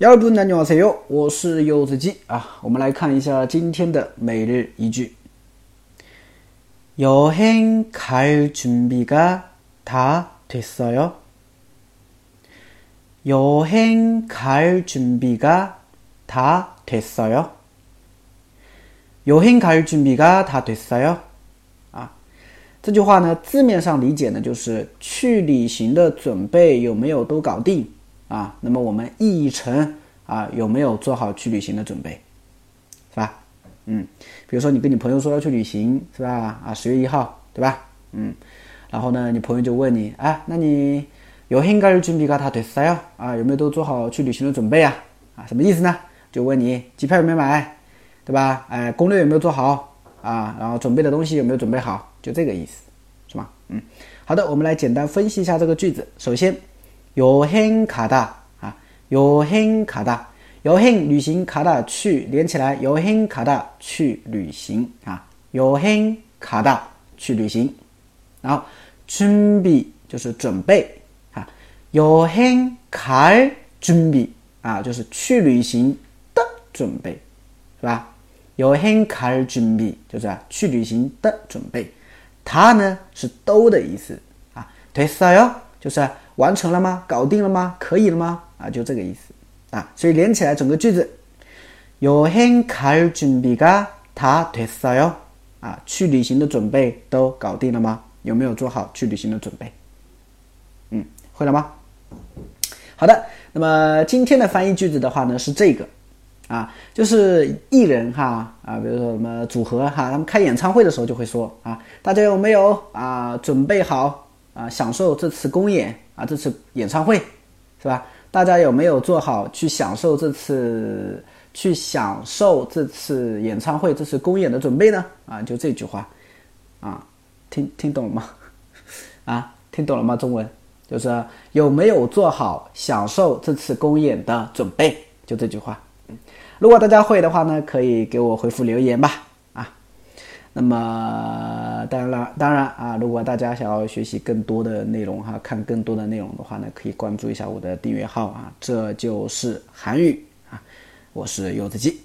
여러분 안녕하세요. 我是柚子鸡啊。我们来看一下今天的每日一句。여행갈준비가다됐어요 여행갈준비가다됐어요 여행갈준비가다됐어요啊，这句话呢，字面上理解呢，就是去旅行的准备有没有都搞定？ 啊，那么我们译一成啊，有没有做好去旅行的准备，是吧？嗯，比如说你跟你朋友说要去旅行，是吧？啊，十月一号，对吧？嗯，然后呢，你朋友就问你，哎，那你有행가준비가다됐어 요？ 啊，有没有都做好去旅行的准备啊？啊，什么意思呢？就问你机票有没有买，对吧？哎，攻略有没有做好啊？然后准备的东西有没有准备好？就这个意思，是吗？嗯，好的，我们来简单分析一下这个句子。首先。 有행가 다， 啊，有행가 다， 有행旅行가다去连起来，有행가다去旅行啊，有행가다去旅行，然后준비就是准备啊，有행갈준비啊就是去旅行的准备，是吧？有행갈준비就是去旅行的准备，它呢是都的意思啊，됐어 요， 就是。 完成了吗？搞定了吗？可以了吗？啊，就这个意思啊。所以连起来整个句子，여행갈준비가다됐어 요。 啊，去旅行的准备都搞定了吗？有没有做好去旅行的准备？嗯，会了吗？好的，那么今天的翻译句子的话呢是这个啊，就是艺人哈啊，比如说什么组合哈，他们开演唱会的时候就会说啊，大家有没有啊准备好 啊享受这次公演？啊，这次演唱会，是吧？大家有没有做好去享受这次去享受这次演唱会、这次公演的准备呢？啊，就这句话，啊，听听懂了吗？啊，听懂了吗？中文就是有没有做好享受这次公演的准备？就这句话。如果大家会的话呢，可以给我回复留言吧。那么，当然了，当然啊，如果大家想要学习更多的内容哈，看更多的内容的话呢，可以关注一下我的订阅号啊，这就是韩语啊，我是柚子鸡。